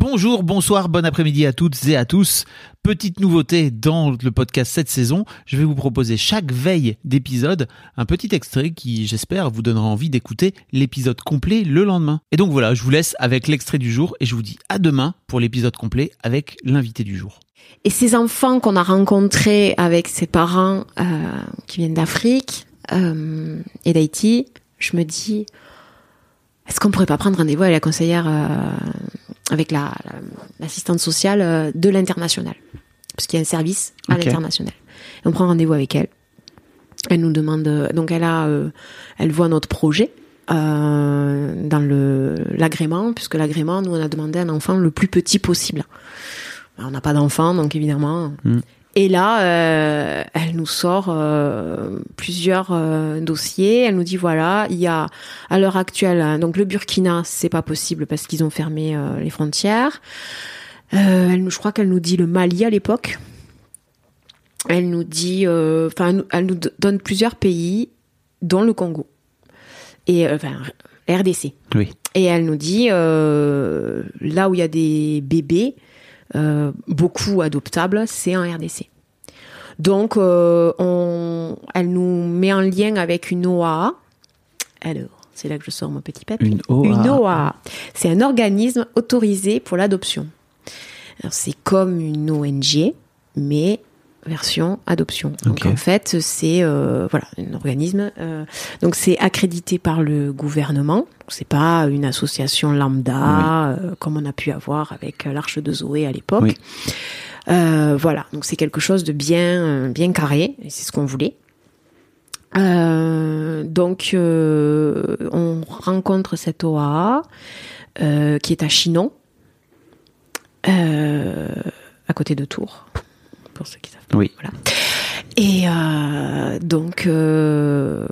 Bonjour, bonsoir, bon après-midi à toutes et à tous. Petite nouveauté dans le podcast cette saison, je vais vous proposer chaque veille d'épisode un petit extrait qui, j'espère, vous donnera envie d'écouter l'épisode complet le lendemain. Et donc voilà, je vous laisse avec l'extrait du jour et je vous dis à demain pour l'épisode complet avec l'invité du jour. Et ces enfants qu'on a rencontrés avec ses parents euh, qui viennent d'Afrique euh, et d'Haïti, je me dis, est-ce qu'on pourrait pas prendre rendez-vous avec la conseillère, euh, avec la la- l'assistante sociale euh, de l'international Parce qu'il y a un service à l'international. Et on prend rendez-vous avec elle. Elle nous demande, euh, donc elle a, euh, elle voit notre projet euh, dans le l'agrément, puisque l'agrément, nous on a demandé un enfant le plus petit possible. On n'a pas d'enfant, donc évidemment. Mm. Et là, euh, elle nous sort euh, plusieurs euh, dossiers. Elle nous dit voilà, il y a à l'heure actuelle, hein, donc le Burkina, c'est pas possible parce qu'ils ont fermé les frontières. Elle nous, je crois qu'elle nous dit le Mali à l'époque. Elle nous dit, enfin, elle nous- donne plusieurs pays, dont le Congo et enfin RDC. Oui. Et elle nous dit là où il y a des bébés, euh, beaucoup adoptables, c'est en RDC. Donc, euh, on, elle nous met en lien avec une OAA. Alors, c'est là que je sors mon petit papier. Une OAA. Une OAA. C'est un organisme autorisé pour l'adoption. Alors, C'est comme une ONG, mais version adoption. Donc en fait, c'est euh, voilà un organisme. euh, donc c'est accrédité par le gouvernement. C'est pas une association lambda euh, comme on a pu avoir avec l'Arche de Zoé à l'époque. Oui. Voilà, donc c'est quelque chose de bien, bien carré, et c'est ce qu'on voulait. Donc, on rencontre cette OAA qui est à Chinon, à côté de Tours, pour ceux qui savent. Oui. Voilà. Et euh, donc, euh,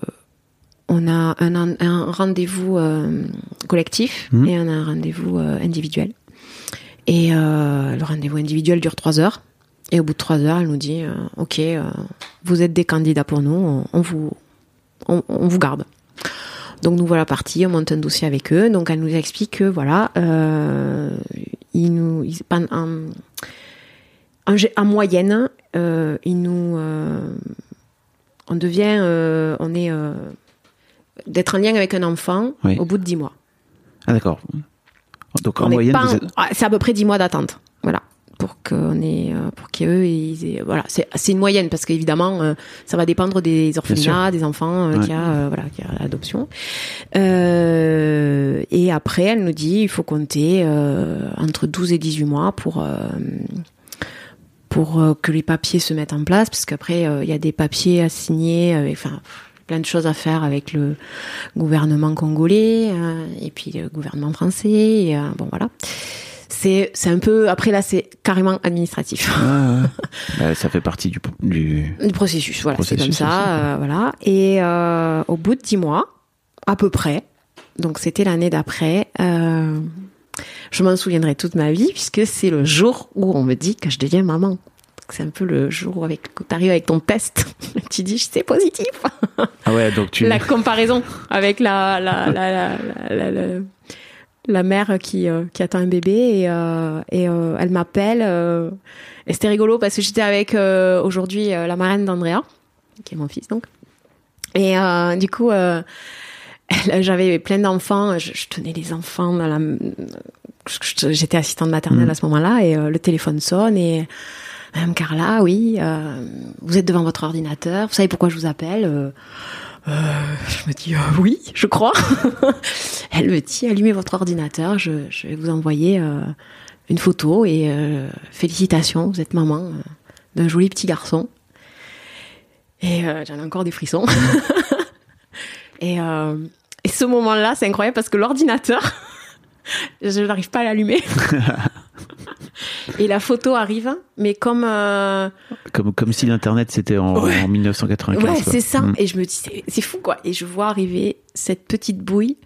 on a un, un rendez-vous euh, collectif Mhm. et on a un rendez-vous individuel. Et le rendez-vous individuel dure trois heures. Et au bout de trois heures, elle nous dit Ok, vous êtes des candidats pour nous, on, on vous, on, on vous garde. Donc nous voilà partis, on monte un dossier avec eux. Donc elle nous explique que voilà, ils nous, ils- en, moyenne, euh, ils nous, euh, on devient, euh, on est euh, d'être en lien avec un enfant Oui. au bout de dix mois. Ah d'accord. Donc en On moyenne, êtes... ah, c'est à peu près 10 mois d'attente. Voilà. Pour qu'on ait, euh, pour qu'eux, ils aient- voilà. C'est, c'est une moyenne parce qu'évidemment, euh, ça va dépendre des orphelinats, des enfants euh, Ouais. y a, euh, voilà, qu'il y a l'adoption. Euh, et après, elle nous dit, il faut compter euh, entre 12 et 18 mois pour, euh, pour euh, que les papiers se mettent en place, parce qu'après, euh, il y a des papiers à signer, euh, enfin, plein de choses à faire avec le gouvernement congolais, et puis le gouvernement français, et, bon voilà. C'est, c'est un peu, après là, c'est carrément administratif. Ah. Bah, ça fait partie du... du... Du processus, voilà, c'est comme ça, euh, voilà. Et euh, au bout de dix mois, à peu près, donc c'était l'année d'après, euh, je m'en souviendrai toute ma vie, puisque c'est le jour où on me dit que je deviens maman. C'est un peu le jour où avec, t'arrives avec ton test, tu dis c'est positif. Ah ouais, donc tu... La comparaison avec la la la la, la, la- mère qui euh, qui attend un bébé et euh, et euh, elle m'appelle et c'était rigolo parce que j'étais avec aujourd'hui la marraine d'Andrea qui est mon fils donc et du coup j'avais plein d'enfants je, je tenais les enfants dans la j'étais assistante maternelle Mhm. à ce moment-là et euh, le téléphone sonne et Madame Carla, oui, euh, vous êtes devant votre ordinateur, vous savez pourquoi je vous appelle Euh, Je me dis oui, je crois. Elle me dit allumez votre ordinateur, je, je vais vous envoyer une photo et félicitations, vous êtes maman d'un joli petit garçon. Et j'en ai encore des frissons. et, et ce moment-là, c'est incroyable parce que l'ordinateur je n'arrive pas à l'allumer. et la photo arrive, mais comme euh, Comme, comme si l'Internet c'était en, Ouais. en 1995. ouais, c'est ça. Mm. Et je me dis c'est fou quoi. Et je vois arriver cette petite bouille